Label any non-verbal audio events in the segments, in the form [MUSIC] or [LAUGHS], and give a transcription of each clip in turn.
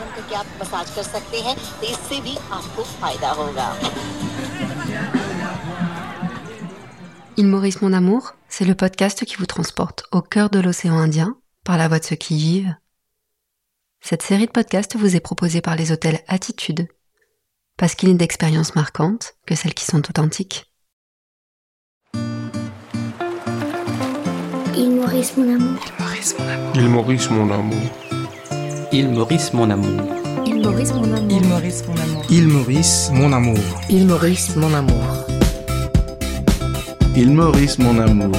साधन करके आप मसाज कर सकते हैं तो इससे भी आपको फायदा होगा Il Maurice Mon Amour, c'est le podcast qui vous transporte au cœur de l'océan Indien par la voix de ceux qui y vivent. Cette série de podcasts vous est proposée par les hôtels Attitude, parce qu'il est d'expériences marquantes que celles qui sont authentiques. Il Maurice mon amour. Il Maurice mon amour. Il Maurice mon amour. Il Maurice mon amour. Il Maurice mon amour. Il Maurice mon amour. Il Maurice mon amour. Il Maurice mon amour.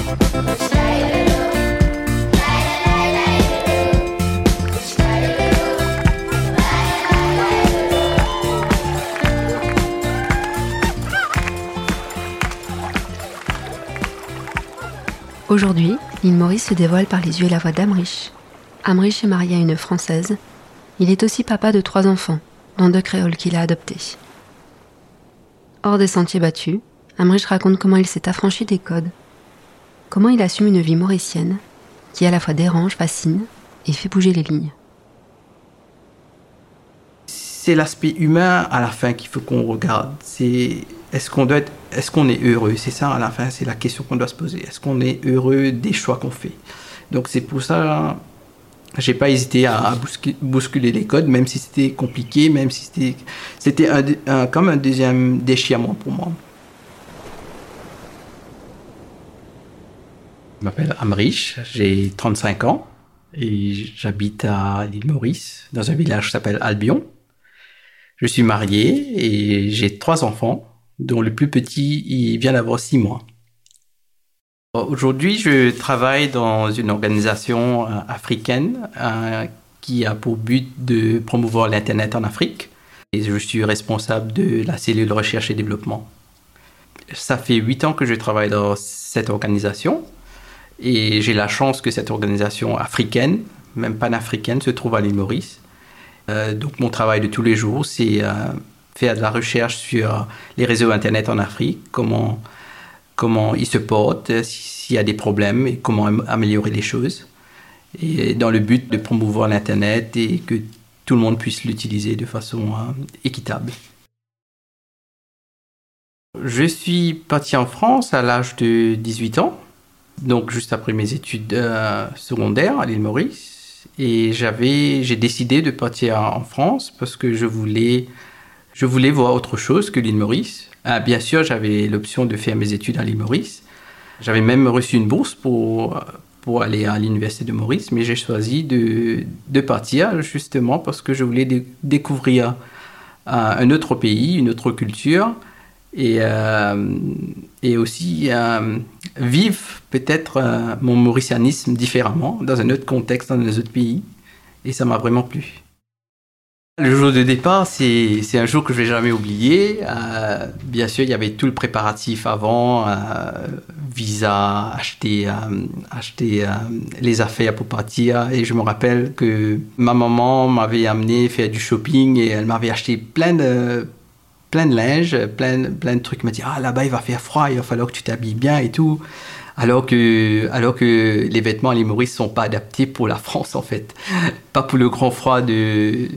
Aujourd'hui, l'île Maurice se dévoile par les yeux et la voix d'Amrich. Amrich est marié à une Française. Il est aussi papa de trois enfants, dont deux créoles qu'il a adoptés. Hors des sentiers battus, Amrich raconte comment il s'est affranchi des codes, comment il assume une vie mauricienne qui à la fois dérange, fascine et fait bouger les lignes. C'est l'aspect humain à la fin qu'il faut qu'on regarde. C'est est-ce qu'on doit être, est-ce qu'on est heureux? C'est ça à la fin, c'est la question qu'on doit se poser. Est-ce qu'on est heureux des choix qu'on fait? Donc c'est pour ça, j'ai pas hésité à bousculer, les codes, même si c'était compliqué, même si c'était, c'était un, un, comme un deuxième déchirement pour moi. Je m'appelle Amrich, j'ai 35 ans et j'habite à l'île Maurice, dans un village qui s'appelle Albion. Je suis marié et j'ai trois enfants, dont le plus petit vient d'avoir six mois. Aujourd'hui, je travaille dans une organisation euh, africaine euh, qui a pour but de promouvoir l'Internet en Afrique. Et je suis responsable de la cellule recherche et développement. Ça fait huit ans que je travaille dans cette organisation. Et j'ai la chance que cette organisation africaine, même panafricaine, se trouve à l'île Maurice. Euh, donc mon travail de tous les jours, c'est faire de la recherche sur les réseaux Internet en Afrique, comment, comment ils se portent, s'il y a des problèmes et comment améliorer les choses. Et dans le but de promouvoir l'Internet et que tout le monde puisse l'utiliser de façon euh, équitable. Je suis parti en France à l'âge de 18 ans donc juste après mes études euh, secondaires à l'île Maurice. Et j'ai décidé de partir en France parce que je voulais, je voulais voir autre chose que l'île Maurice. Ah, bien sûr, j'avais l'option de faire mes études à l'île Maurice. J'avais même reçu une bourse pour, pour aller à l'université de Maurice, mais j'ai choisi de, de partir justement parce que je voulais découvrir euh, un autre pays, une autre culture et, euh, et aussi euh, vivre peut-être mon mauricianisme différemment, dans un autre contexte, dans un autre pays. Et ça m'a vraiment plu. Le jour de départ, c'est, un jour que je vais jamais oublier. Euh, bien sûr, il y avait tout le préparatif avant, euh, visa, acheter, euh, les affaires pour partir. Et je me rappelle que ma maman m'avait amené faire du shopping et elle m'avait acheté plein de plein linge, plein, plein de trucs. Elle m'a dit, ah là-bas, il va faire froid, il va falloir que tu t'habilles bien et tout. Alors que, alors que les vêtements à Maurice sont pas adaptés pour la France, en fait. Pas pour le grand froid de,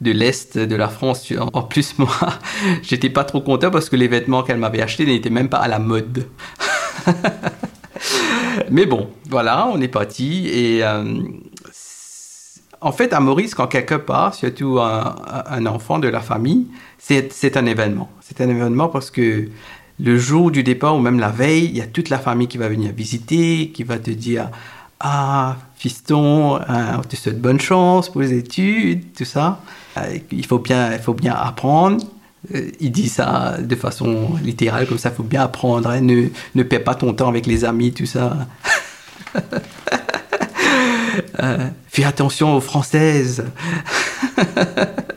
de l'Est de la France. En plus, [LAUGHS] moi, j'étais pas trop content parce que les vêtements qu'elle m'avait achetés n'étaient même pas à la mode. [LAUGHS] Mais bon, voilà, on est parti. Et euh, en fait, à Maurice, quand quelqu'un part, surtout un, un enfant de la famille, c'est un événement. C'est un événement parce que le jour du départ ou même la veille, il y a toute la famille qui va venir visiter, qui va te dire Ah, fiston, hein, on te souhaite bonne chance pour les études, tout ça. Euh, il faut bien, il faut bien apprendre. Euh, il dit ça de façon littérale, comme ça, il faut bien apprendre. Hein, ne, ne perds pas ton temps avec les amis, tout ça. [LAUGHS] euh, fais attention aux Françaises. [LAUGHS]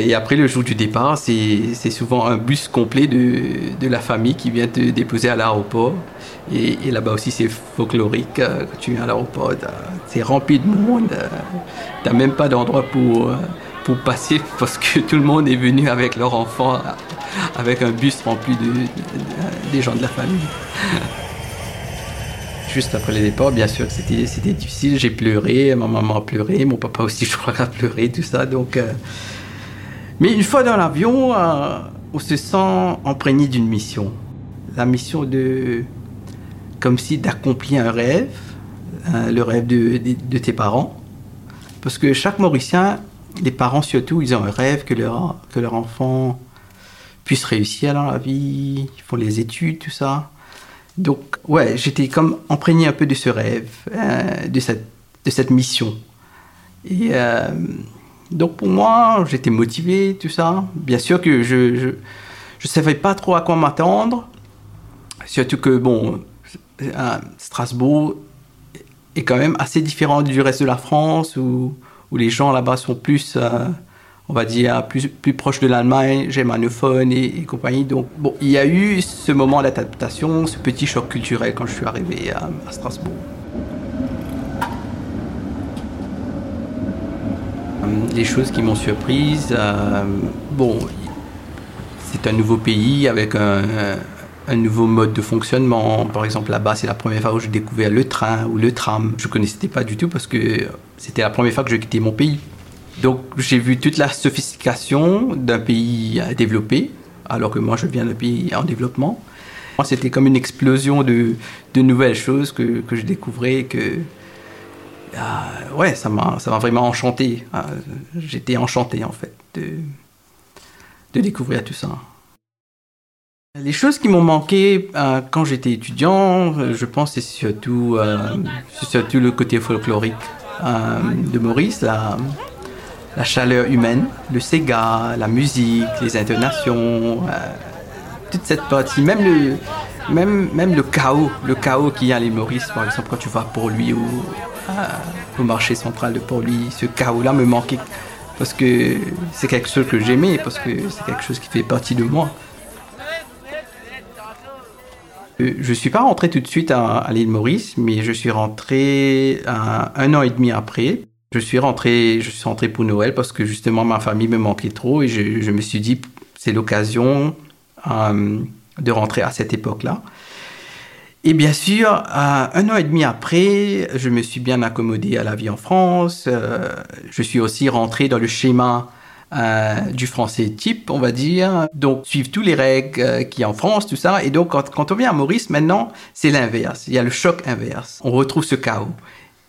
Et après le jour du départ, c'est souvent un bus complet de, la famille qui vient te déposer à l'aéroport. Et, là-bas aussi, c'est folklorique. Euh, quand tu viens à l'aéroport, c'est rempli de monde. Euh, T'as même pas d'endroit pour, euh, pour passer [LAUGHS] parce que tout le monde est venu avec leur enfant, avec un bus rempli de, de, de des gens de la famille. [LAUGHS] juste après le départ, bien sûr, c'était difficile. J'ai pleuré, ma maman a pleuré, mon papa aussi, [LAUGHS] je crois, a pleuré, tout ça. Donc, mais une fois dans l'avion, euh, on se sent imprégné d'une mission, la mission de, comme si d'accomplir un rêve, hein, le rêve de, de, tes parents, parce que chaque Mauricien, les parents surtout, ils ont un rêve que leur que leur enfant puisse réussir dans la vie, ils font les études, tout ça. Donc, ouais, j'étais comme imprégné un peu de ce rêve, euh, de, cette, de cette mission. Et euh, donc, pour moi, j'étais motivé, tout ça. Bien sûr que je ne je, savais pas trop à quoi m'attendre. Surtout que, bon, euh, Strasbourg est quand même assez différent du reste de la France, où, où les gens là-bas sont plus euh, on va dire, plus, plus proche de l'Allemagne, germanophone et, et compagnie. Donc, bon, il y a eu ce moment d'adaptation, ce petit choc culturel quand je suis arrivé à Strasbourg. Les choses qui m'ont surprise, euh, bon, c'est un nouveau pays avec un, nouveau mode de fonctionnement. Par exemple, là-bas, c'est la première fois où j'ai découvert le train ou le tram. Je ne connaissais pas du tout parce que c'était la première fois que je quittais mon pays. Donc j'ai vu toute la sophistication d'un pays développé, alors que moi je viens d'un pays en développement. C'était comme une explosion de, nouvelles choses que, que je découvrais, que euh, ouais, ça m'a vraiment enchanté. Euh, J'étais enchanté en fait de, de découvrir tout ça. Les choses qui m'ont manqué euh, quand j'étais étudiant, je pense c'est surtout, surtout le côté folklorique de Maurice. La, la chaleur humaine, le Sega, la musique, les intonations, euh, toute cette partie, même le, même, même le chaos, le chaos qu'il y a à l'île Maurice, par exemple, quand tu vas pour lui au marché central de Port-Louis, ce chaos-là me manquait parce que c'est quelque chose que j'aimais, parce que c'est quelque chose qui fait partie de moi. Euh, je ne suis pas rentré tout de suite à, l'île Maurice, mais je suis rentré un, an et demi après je suis rentré, je suis rentré pour Noël parce que justement ma famille me manquait trop et je, je me suis dit c'est l'occasion euh, de rentrer à cette époque-là. Et bien sûr, euh, un an et demi après, je me suis bien accommodé à la vie en France. Euh, je suis aussi rentré dans le schéma euh, du français type, on va dire. Donc, suivre tous les règles a en France, tout ça. Et donc, quand, quand on vient à Maurice, maintenant, c'est l'inverse. Il y a le choc inverse. On retrouve ce chaos.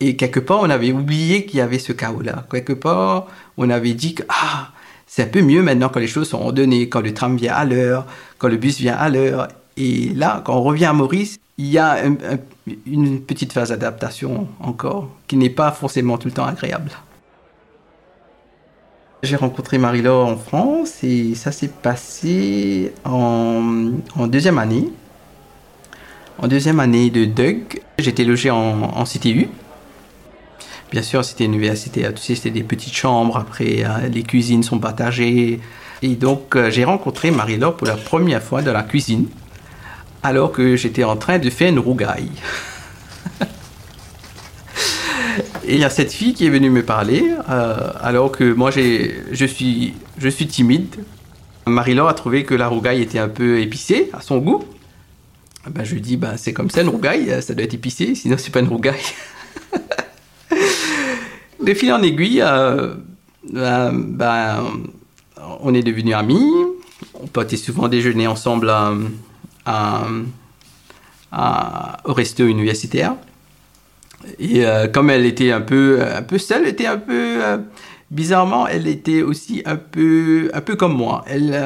Et quelque part, on avait oublié qu'il y avait ce chaos-là. Quelque part, on avait dit que ah, c'est un peu mieux maintenant quand les choses sont ordonnées, quand le tram vient à l'heure, quand le bus vient à l'heure. Et là, quand on revient à Maurice, il y a un, un, une petite phase d'adaptation encore, qui n'est pas forcément tout le temps agréable. J'ai rencontré Marie-Laure en France et ça s'est passé en, en, deuxième année. En deuxième année de DUG, j'étais logé en, en CTU. Bien sûr, c'était une université, tu sais, c'était des petites chambres, après euh, les cuisines sont partagées. Et donc, euh, j'ai rencontré Marie-Laure pour la première fois dans la cuisine, alors que j'étais en train de faire une rougaille. [LAUGHS] Et il y a cette fille qui est venue me parler, euh, alors que moi, je suis, timide. Marie-Laure a trouvé que la rougaille était un peu épicée, à son goût. Ben, je lui dis, ben, c'est comme ça, une rougaille, ça doit être épicé, sinon c'est pas une rougaille. [LAUGHS] de fil en aiguille, euh, euh, ben, on est devenus amis. On partait souvent déjeuner ensemble au resto universitaire. Et euh, comme elle était un peu, un peu seule, était un peu bizarrement, elle était aussi un peu, un peu comme moi. Elle,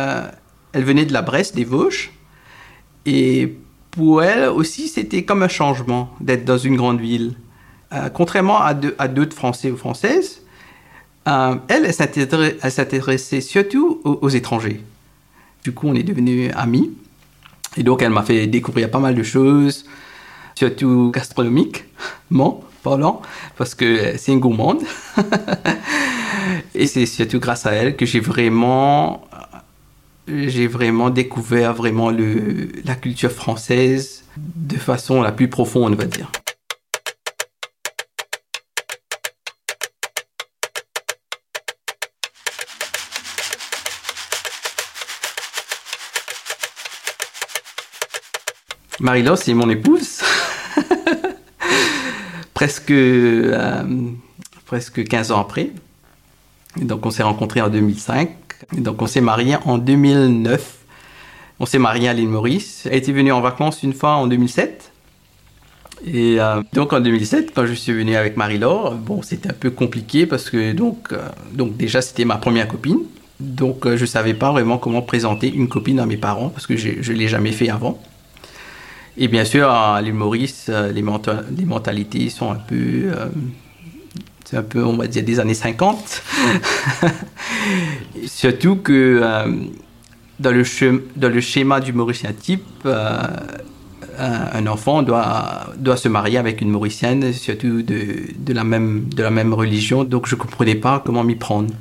elle venait de la Bresse, des Vosges, et pour elle aussi, c'était comme un changement d'être dans une grande ville. Euh, contrairement à, à d'autres Français ou Françaises, euh, elle, s'intéressait surtout aux, étrangers. Du coup, on est devenus amis. Et donc, elle m'a fait découvrir pas mal de choses, surtout gastronomiquement parlant, parce que c'est une gourmande. [LAUGHS] Et c'est surtout grâce à elle que j'ai vraiment, j'ai vraiment découvert vraiment la culture française de façon la plus profonde, on va dire. Marie-Laure, c'est mon épouse. [LAUGHS] presque, euh, presque 15 ans après. donc on s'est rencontrés en 2005. donc on s'est mariés en 2009. On s'est mariés à l'île Maurice. Elle était venue en vacances une fois en 2007. Et euh, donc en 2007, quand je suis venu avec Marie-Laure, bon, c'était un peu compliqué parce que donc, euh, donc déjà c'était ma première copine. Donc je ne savais pas vraiment comment présenter une copine à mes parents parce que je ne l'ai jamais fait avant. Et bien sûr, à l'île Maurice, les, les, mentalités sont un peu, euh, c'est un peu, on va dire, des années 50. [LAUGHS] Surtout que euh, dans, le dans le schéma du Mauricien type, euh, un enfant doit, doit se marier avec une Mauricienne, surtout de, de, la, même, de la même religion. Donc je ne comprenais pas comment m'y prendre.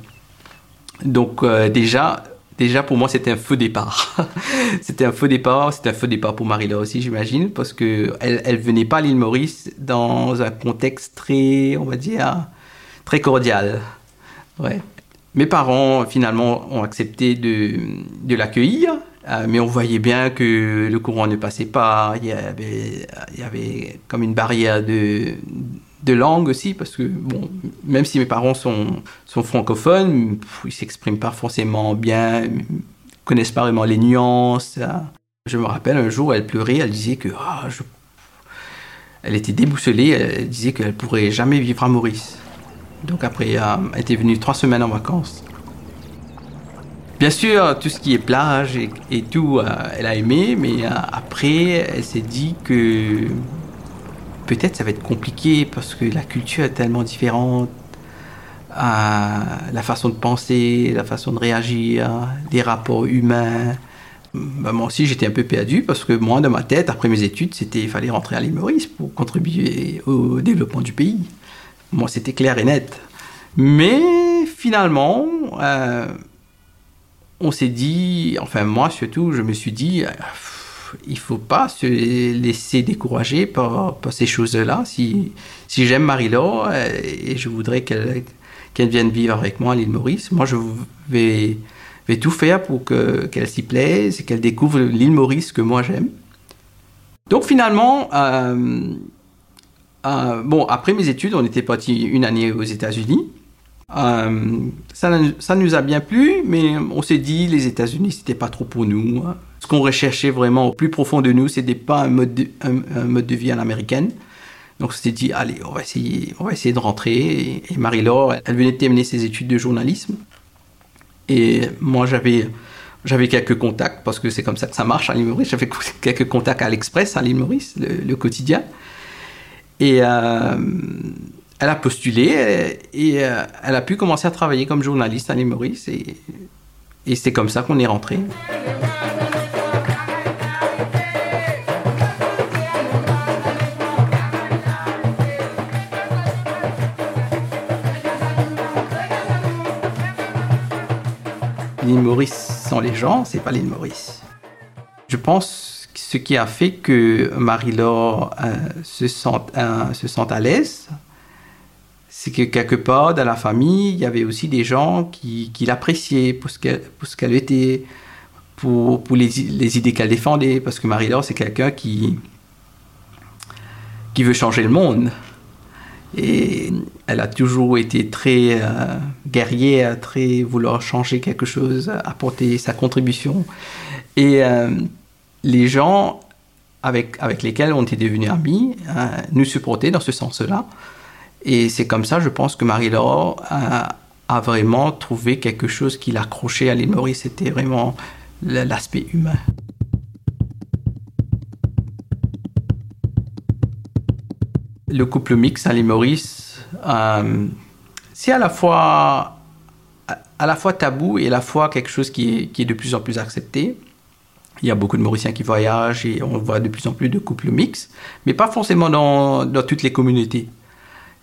Donc déjà, déjà pour moi c'était un faux départ. [LAUGHS] c'était un faux départ, c'était un faux départ pour Marie-Laure aussi j'imagine, parce que elle venait pas à l'île Maurice dans un contexte très, on va dire, très cordial. Ouais. Mes parents finalement ont accepté de, de l'accueillir, euh, mais on voyait bien que le courant ne passait pas, il y avait, il y avait comme une barrière de, de langue aussi, parce que, bon, même si mes parents sont, sont francophones, ils s'expriment pas forcément bien, connaissent pas vraiment les nuances. Je me rappelle un jour, elle pleurait, elle disait que, ah, elle était déboussolée, elle disait qu'elle pourrait jamais vivre à Maurice. Donc après, euh, elle était venue trois semaines en vacances. Bien sûr, tout ce qui est plage et, tout, euh, elle a aimé, mais euh, après, elle s'est dit que peut-être ça va être compliqué parce que la culture est tellement différente, la façon de penser, la façon de réagir, des rapports humains. Ben, moi aussi, j'étais un peu perdu parce que moi, dans ma tête, après mes études, c'était il fallait rentrer à l'île pour contribuer au développement du pays. Moi, c'était clair et net. Mais finalement, euh, on s'est dit, enfin moi surtout, je me suis dit, euh, il faut pas se laisser décourager par, ces choses-là. Si, si j'aime Marie-Laure euh, et je voudrais qu'elle qu'elle vienne vivre avec moi à l'île Maurice, moi je vais, vais tout faire pour qu'elle s'y plaise et qu'elle découvre l'île Maurice que moi j'aime. Donc finalement, euh, euh, bon, après mes études, on était parti une année aux États-Unis. ça, ça nous a bien plu, mais on s'est dit les États-Unis, c'était pas trop pour nous. Ce qu'on recherchait vraiment au plus profond de nous, c'était pas un mode de, vie à l'américaine. Donc on s'est dit, allez, on va essayer, on va essayer de rentrer. Et, Marie-Laure, elle venait de terminer ses études de journalisme. Et moi, j'avais, j'avais quelques contacts, parce que c'est comme ça que ça marche à l'île Maurice. J'avais quelques contacts à l'Express, à l'île Maurice, le, quotidien. Et euh, elle a postulé et, euh, elle a pu commencer à travailler comme journaliste à l'île Maurice. Et, et c'est comme ça qu'on est rentré. Maurice sans les gens, c'est pas l'île Maurice. Je pense que ce qui a fait que Marie-Laure euh, se, euh, se sente à l'aise, c'est que quelque part dans la famille, il y avait aussi des gens qui, l'appréciaient pour ce qu'elle était, pour, pour les, les, idées qu'elle défendait, parce que Marie-Laure, c'est quelqu'un qui, qui veut changer le monde. Et elle a toujours été très euh, guerrière, très vouloir changer quelque chose, apporter sa contribution. Et euh, les gens avec, avec lesquels on était devenus amis euh, nous supportaient dans ce sens-là. Et c'est comme ça, je pense, que Marie-Laure a, vraiment trouvé quelque chose qui l'accrochait à l'île. C'était vraiment l'aspect humain. Le couple à l'île Maurice, euh, c'est à la fois tabou et à la fois quelque chose qui est, de plus en plus accepté. Il y a beaucoup de Mauriciens qui voyagent et on voit de plus en plus de couples mixtes, mais pas forcément dans, toutes les communautés.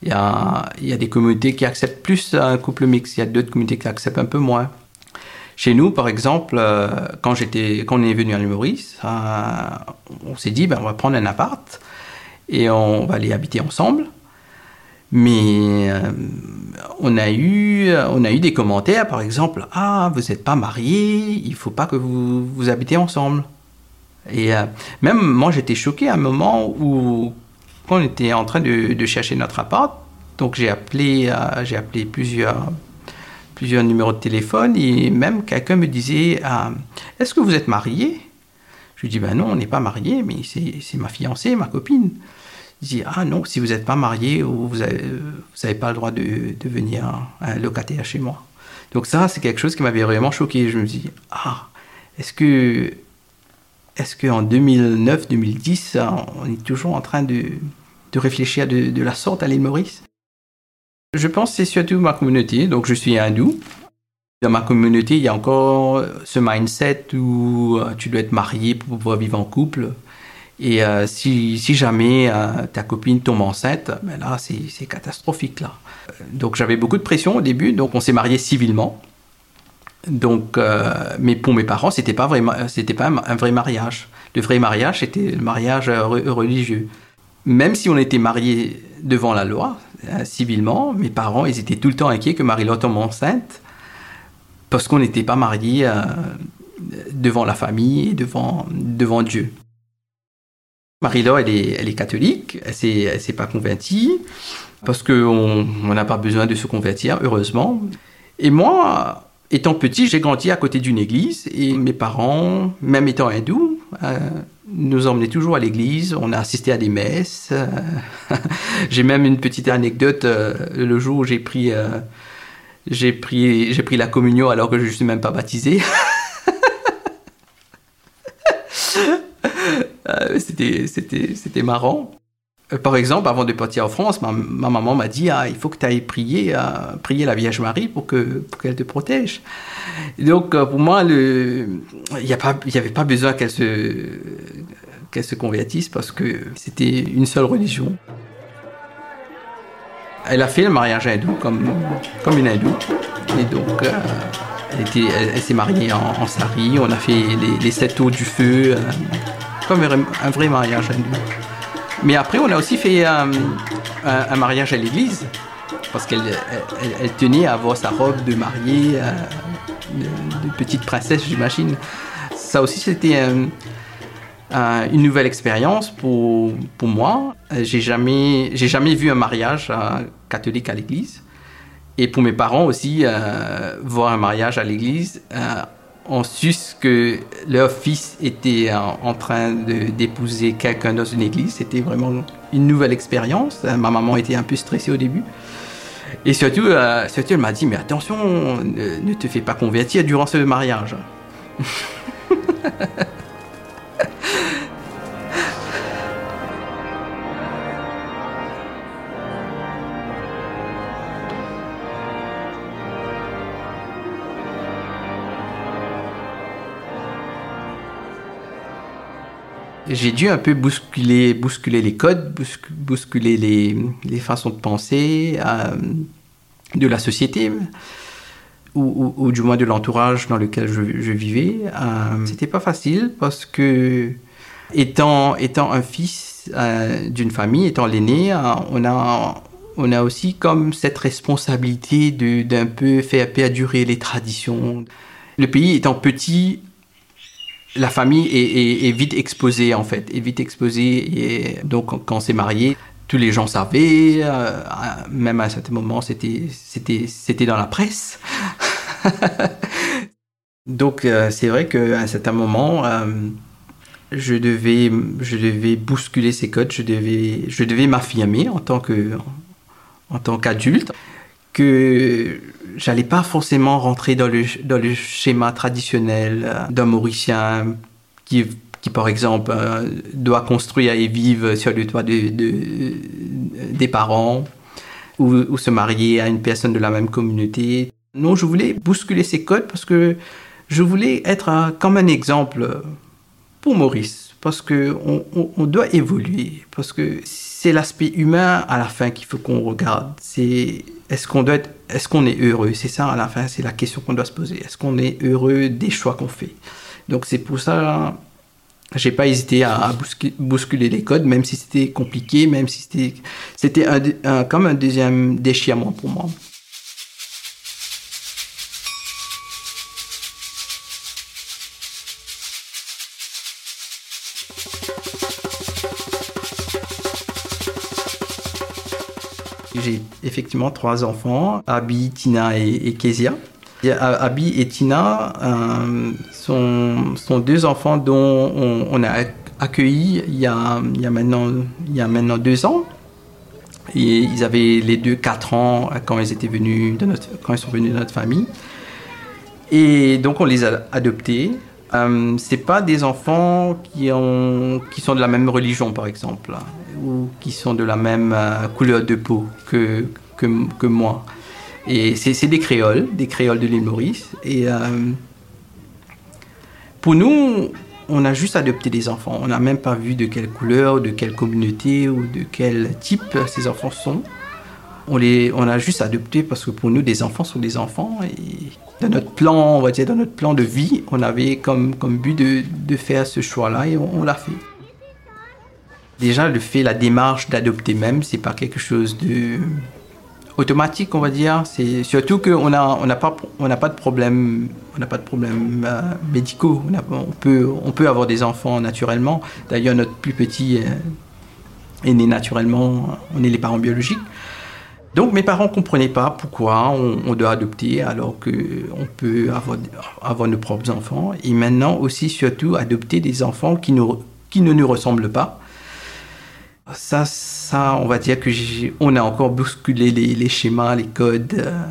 Il y, a, des communautés qui acceptent plus un couple mixte, il y a d'autres communautés qui acceptent un peu moins. Chez nous, par exemple, euh, quand on est venu à l'île Maurice, euh, on s'est dit, ben, on va prendre un appart et on va aller habiter ensemble. Mais euh, on, a eu, on a eu des commentaires, par exemple, Ah, vous n'êtes pas mariés, il ne faut pas que vous, vous habitez ensemble. Et euh, même moi, j'étais choqué à un moment où, on était en train de, chercher notre appart, donc j'ai appelé, euh, appelé plusieurs, plusieurs numéros de téléphone et même quelqu'un me disait euh, Est-ce que vous êtes marié Je lui dis Ben non, on n'est pas marié, mais c'est ma fiancée, ma copine. Il dit Ah non, si vous n'êtes pas marié, vous n'avez pas le droit de devenir un locataire chez moi. Donc ça, c'est quelque chose qui m'avait vraiment choqué. Je me dis Ah, est-ce que est-ce qu'en 2009-2010, on est toujours en train de, de réfléchir de, de, la sorte à l'île Maurice? Je pense que c'est surtout ma communauté. Donc, je suis hindou. Dans ma communauté, il y a encore ce mindset où euh, tu dois être marié pour pouvoir vivre en couple. Et euh, si, jamais euh, ta copine tombe enceinte, ben là, c'est catastrophique. Là. Donc, j'avais beaucoup de pression au début. Donc, on s'est marié civilement. Donc, euh, mais pour mes parents, c'était pas vraiment, pas un vrai mariage. Le vrai mariage, c'était le mariage religieux. Même si on était mariés devant la loi, euh, civilement, mes parents, ils étaient tout le temps inquiets que Marie-Laure tombe enceinte parce qu'on n'était pas mariés euh, devant la famille et devant, devant Dieu. Marie-Laure, elle est, elle est catholique, elle s'est, s'est pas convertie parce qu'on n'a pas besoin de se convertir, heureusement. Et moi, Étant petit, j'ai grandi à côté d'une église et mes parents, même étant hindous, euh, nous emmenaient toujours à l'église. On a assisté à des messes. [LAUGHS] j'ai même une petite anecdote euh, le jour où j'ai pris, euh, j'ai pris, j'ai pris la communion alors que je ne suis même pas baptisé. [LAUGHS] c'était, c'était, marrant. Euh, par exemple, avant de partir en France, ma, maman m'a dit ah, il faut que tu ailles prier, euh, prier la Vierge Marie pour qu'elle pour qu'elle te protège. donc, euh, pour moi, il n'y avait pas besoin qu'elle se, qu'elle se convertisse parce que c'était une seule religion. Elle a fait le mariage hindou comme, comme une hindoue. Et donc, elle, elle, s'est mariée en, sari. On a fait les sept eaux du feu, comme un vrai mariage hindou. Mais après, on a aussi fait euh, un, mariage à l'église, parce qu'elle elle, tenait à avoir sa robe de mariée, euh, de, petite princesse, j'imagine. Ça aussi, c'était une nouvelle expérience pour, pour moi. J'ai jamais, jamais vu un mariage euh, catholique à l'église. Et pour mes parents aussi, voir un mariage à l'église ont su que leur fils était en, train d'épouser quelqu'un dans une église. C'était vraiment une nouvelle expérience. Ma maman était un peu stressée au début. Et surtout, euh, surtout elle m'a dit, mais attention, ne te fais pas convertir durant ce mariage. [LAUGHS] j'ai dû un peu bousculer, bousculer les codes, bousculer les, façons de penser euh, de la société, ou, du moins de l'entourage dans lequel je, je vivais. Euh, C'était pas facile parce que, étant, étant un fils euh, d'une famille, étant l'aîné, euh, on a, on a aussi comme cette responsabilité d'un peu faire perdurer les traditions. Le pays étant petit, la famille est, vite exposée en fait, est vite exposée. Et donc quand on s'est marié, tous les gens savaient, euh, même à un certain moment, c'était c'était c'était dans la presse. [LAUGHS] donc euh, c'est vrai qu'à un certain moment, euh, je devais je devais bousculer ces codes, je devais je devais m'affirmer en tant que en tant qu'adulte que j'allais pas forcément rentrer dans le, dans le schéma traditionnel euh, d'un Mauricien qui, qui, par exemple, euh, doit construire et vivre sur le toit de, des parents ou, se marier à une personne de la même communauté. Non, je voulais bousculer ces codes parce que je voulais être comme un exemple pour Maurice. Parce qu'on on, on doit évoluer. Parce que c'est l'aspect humain à la fin qu'il faut qu'on regarde. C'est est-ce qu'on doit est-ce qu'on est heureux? C'est ça à la fin, c'est la question qu'on doit se poser. Est-ce qu'on est heureux des choix qu'on fait? Donc c'est pour ça, j'ai pas hésité à, bousculer, les codes, même si c'était compliqué, même si c'était c'était comme un deuxième déchirement pour moi. Effectivement trois enfants, Abby, Tina et, et Kezia. Abby et Tina euh, sont, sont, deux enfants dont on, a accueilli il y a, il y a, maintenant, il y a maintenant deux ans. Ils avaient les deux quatre ans quand ils étaient venus de notre, quand ils sont venus de notre famille. Et donc on les a adoptés. Euh, c'est pas des enfants qui, ont, qui sont de la même religion, par exemple, ou qui sont de la même euh, couleur de peau que, que, moi. Et c'est des créoles, des créoles de l'île Maurice. Et euh, pour nous, on a juste adopté des enfants. On n'a même pas vu de quelle couleur, de quelle communauté ou de quel type ces enfants sont. On, les, on a juste adopté parce que pour nous, des enfants sont des enfants. Et dans notre plan, on va dire, dans notre plan de vie, on avait comme, comme but de, de faire ce choix-là et on, on l'a fait. Déjà, le fait, la démarche d'adopter même, c'est pas quelque chose de automatique, on va dire. C'est surtout qu'on n'a on n'a pas on n'a pas de problème on n'a pas de problème euh, médicaux. On, a, peut on peut avoir des enfants naturellement. D'ailleurs, notre plus petit est, né naturellement. On est les parents biologiques. Donc mes parents comprenaient pas pourquoi on, on doit adopter alors que on peut avoir, avoir nos propres enfants et maintenant aussi surtout adopter des enfants qui, nous, qui ne nous ressemblent pas. Ça, ça, on va dire que on a encore bousculé les, schémas, les codes, euh,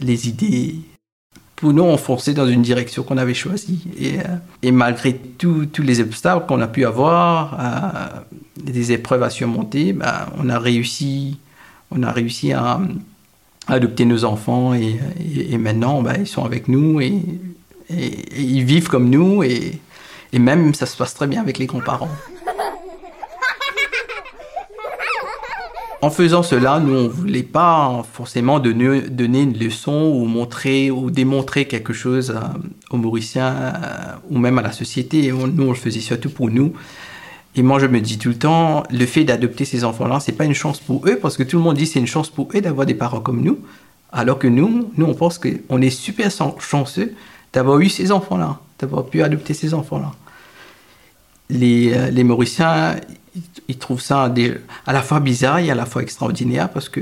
les idées. Pour nous, on fonçait dans une direction qu'on avait choisie. Et, euh, malgré tous les obstacles qu'on a pu avoir, euh, des épreuves à surmonter, ben, on a réussi on a réussi à, adopter nos enfants et, maintenant ben, ils sont avec nous et, ils vivent comme nous et, même ça se passe très bien avec les grands-parents. En faisant cela, nous, on ne voulait pas forcément donner, une leçon ou montrer ou démontrer quelque chose euh, aux Mauriciens euh, ou même à la société. Nous, on le faisait surtout pour nous. Et moi, je me dis tout le temps, le fait d'adopter ces enfants-là, c'est pas une chance pour eux, parce que tout le monde dit c'est une chance pour eux d'avoir des parents comme nous, alors que nous, nous, on pense qu'on est super chanceux d'avoir eu ces enfants-là, d'avoir pu adopter ces enfants-là. Les, euh, les Mauriciens, ils, trouvent ça à la fois bizarre et à la fois extraordinaire, parce que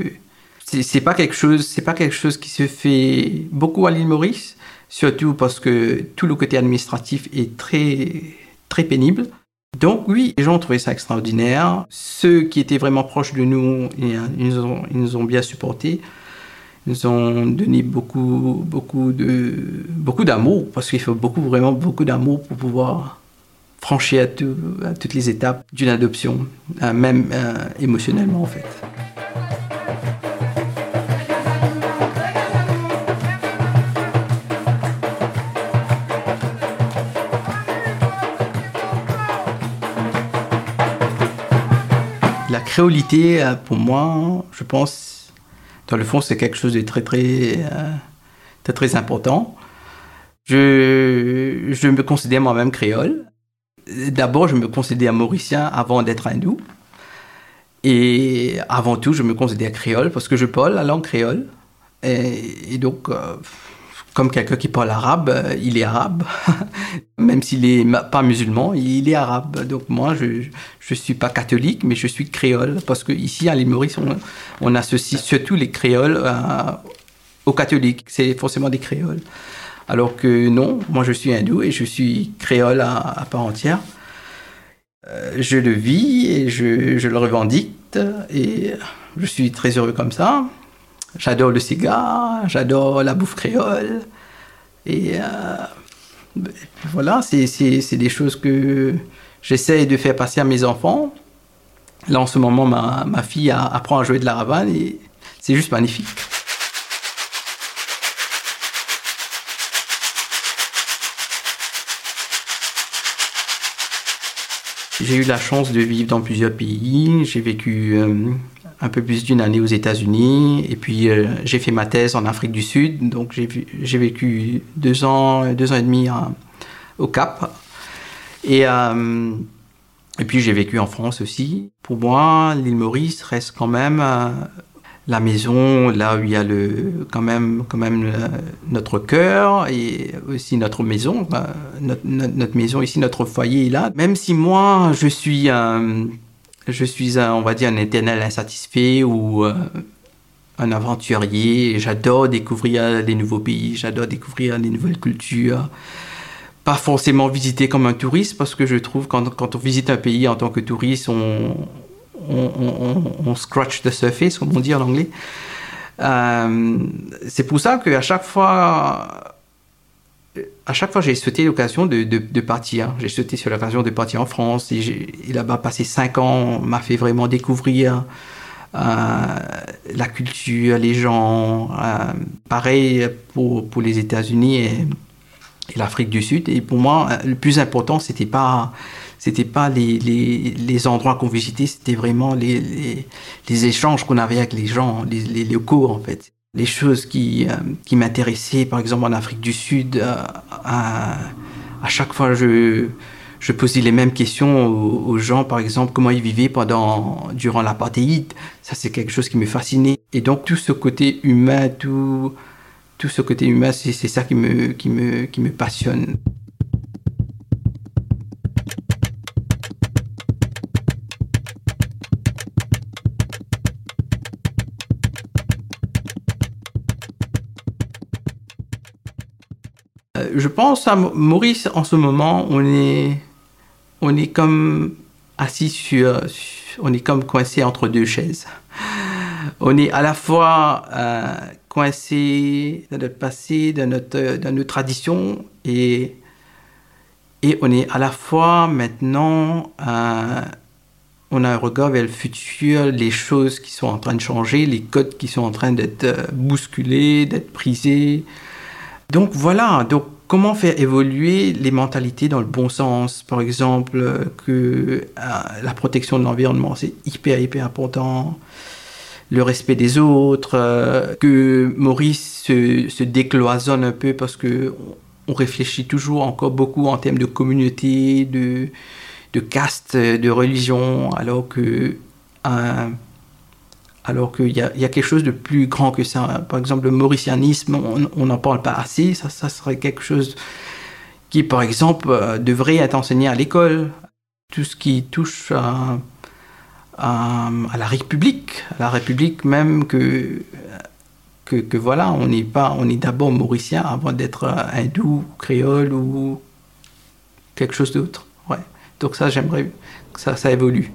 c'est pas quelque chose, c'est pas quelque chose qui se fait beaucoup à l'île Maurice, surtout parce que tout le côté administratif est très, très pénible. Donc oui, les gens trouvé ça extraordinaire. Ceux qui étaient vraiment proches de nous, ils nous ont, ils nous ont bien supportés. Ils nous ont donné beaucoup, beaucoup de, beaucoup d'amour, parce qu'il faut beaucoup, vraiment beaucoup d'amour pour pouvoir franchir à, tout, toutes les étapes d'une adoption, même euh, émotionnellement en fait. La créolité, pour moi, je pense, dans le fond, c'est quelque chose de très, très, euh, très, très important. Je me considère moi-même créole. D'abord, je me considère mauricien avant d'être hindou. Et avant tout, je me considère créole parce que je parle la langue créole. Et, donc, euh, comme quelqu'un qui parle arabe, euh, il est arabe. [LAUGHS] Même s'il n'est pas musulman, il est arabe. Donc moi, je ne suis pas catholique, mais je suis créole. Parce qu'ici, à l'île Maurice, on, on, associe surtout les créoles euh, aux catholiques. C'est forcément des créoles. Alors que non, moi je suis hindou et je suis créole à, part entière. Euh, je le vis et je, le revendique et je suis très heureux comme ça. J'adore le cigare, j'adore la bouffe créole. Et euh, voilà, c'est des choses que j'essaie de faire passer à mes enfants. Là, en ce moment, ma, fille apprend à jouer de la ravane et c'est juste magnifique. J'ai eu la chance de vivre dans plusieurs pays. J'ai vécu euh, un peu plus d'une année aux États-Unis. Et puis, euh, j'ai fait ma thèse en Afrique du Sud. Donc, j'ai vécu deux ans, deux ans et demi au Cap. Et, euh, et puis, j'ai vécu en France aussi. Pour moi, l'île Maurice reste quand même la maison, là où il y a le, quand même, quand même le, notre cœur et aussi notre maison. Notre, maison ici, notre foyer là. Même si moi, je suis je suis, un, on va dire, un éternel insatisfait ou euh, un aventurier. J'adore découvrir les nouveaux pays, j'adore découvrir les nouvelles cultures. Pas forcément visiter comme un touriste, parce que je trouve quand on visite un pays en tant que touriste, on, on, scratch the surface, comme on dit en anglais. Euh, c'est pour ça qu'à chaque fois, à chaque fois, j'ai souhaité l'occasion de, partir. J'ai sauté sur l'occasion de partir en France et, là-bas, passer cinq ans m'a fait vraiment découvrir euh, la culture, les gens. Euh, pareil pour, pour les États-Unis et, et l'Afrique du Sud. Et pour moi, le plus important, c'était pas c'était pas les, les, les endroits qu'on visitait, c'était vraiment les, les, les échanges qu'on avait avec les gens, les, les locaux en fait les choses qui, euh, qui m'intéressaient, par exemple en Afrique du Sud, euh, à, à, chaque fois je, je posais les mêmes questions aux, gens, par exemple comment ils vivaient pendant durant l'apartheid. Ça c'est quelque chose qui me fascinait. Et donc tout ce côté humain, tout tout ce côté humain, c'est ça qui me qui me qui me passionne. Je pense à Maurice en ce moment, on est, on est comme assis sur, on est comme coincé entre deux chaises. On est à la fois euh, coincé dans notre passé, dans notre, dans notre tradition, et, et on est à la fois maintenant, euh, on a un regard vers le futur, les choses qui sont en train de changer, les codes qui sont en train d'être bousculés, d'être brisés. Donc voilà, donc comment faire évoluer les mentalités dans le bon sens? Par exemple, que euh, la protection de l'environnement, c'est hyper, hyper important. Le respect des autres, euh, que Maurice se, décloisonne un peu parce que on réfléchit toujours encore beaucoup en termes de communauté, de, caste, de religion, alors que alors qu'il y, y, a quelque chose de plus grand que ça. Par exemple, le mauricianisme, on n'en parle pas assez. Ça, serait quelque chose qui, par exemple, euh, devrait être enseigné à l'école. Tout ce qui touche à, la République, à la République même que, que, voilà, on n'est pas, on est d'abord mauricien avant d'être hindou, créole ou quelque chose d'autre. Ouais. Donc ça, j'aimerais que ça évolue.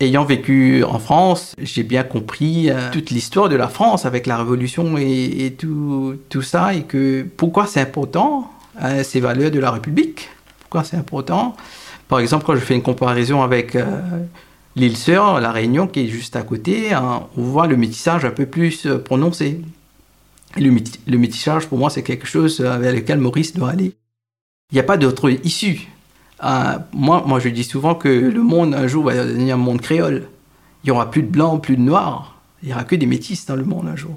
Ayant vécu en France, j'ai bien compris euh, toute l'histoire de la France avec la Révolution et, tout, ça, et que pourquoi c'est important, euh, ces valeurs de la République, pourquoi c'est important? Par exemple, quand je fais une comparaison avec euh, l'île Sœur, la Réunion, qui est juste à côté, hein, on voit le métissage un peu plus prononcé. Le métissage, pour moi, c'est quelque chose vers lequel Maurice doit aller. Il n'y a pas d'autre issue. Euh, moi, moi, je dis souvent que le monde, un jour, va devenir un monde créole. Il n'y aura plus de blancs, plus de noirs. Il n'y aura que des métis dans le monde un jour.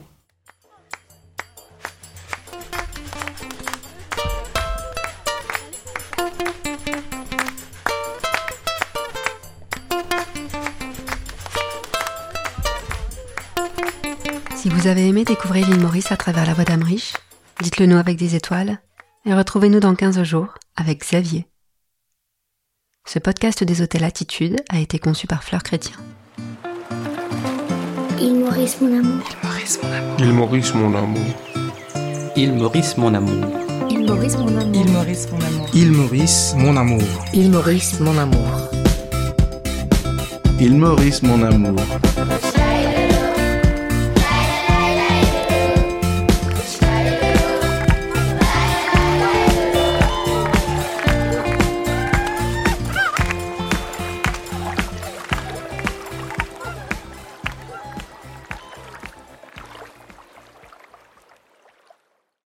Si vous avez aimé découvrir l'île Maurice à travers la voix d'Amrich, dites-le nous avec des étoiles et retrouvez-nous dans 15 jours avec Xavier. Ce podcast des hôtels Attitude a été conçu par Fleur Chrétien. Il Maurice mon amour. Il Maurice mon amour. Il Maurice mon amour. Il Maurice mon amour. Il Maurice mon amour. Il Maurice mon amour. Il Maurice mon amour. Il Maurice mon amour.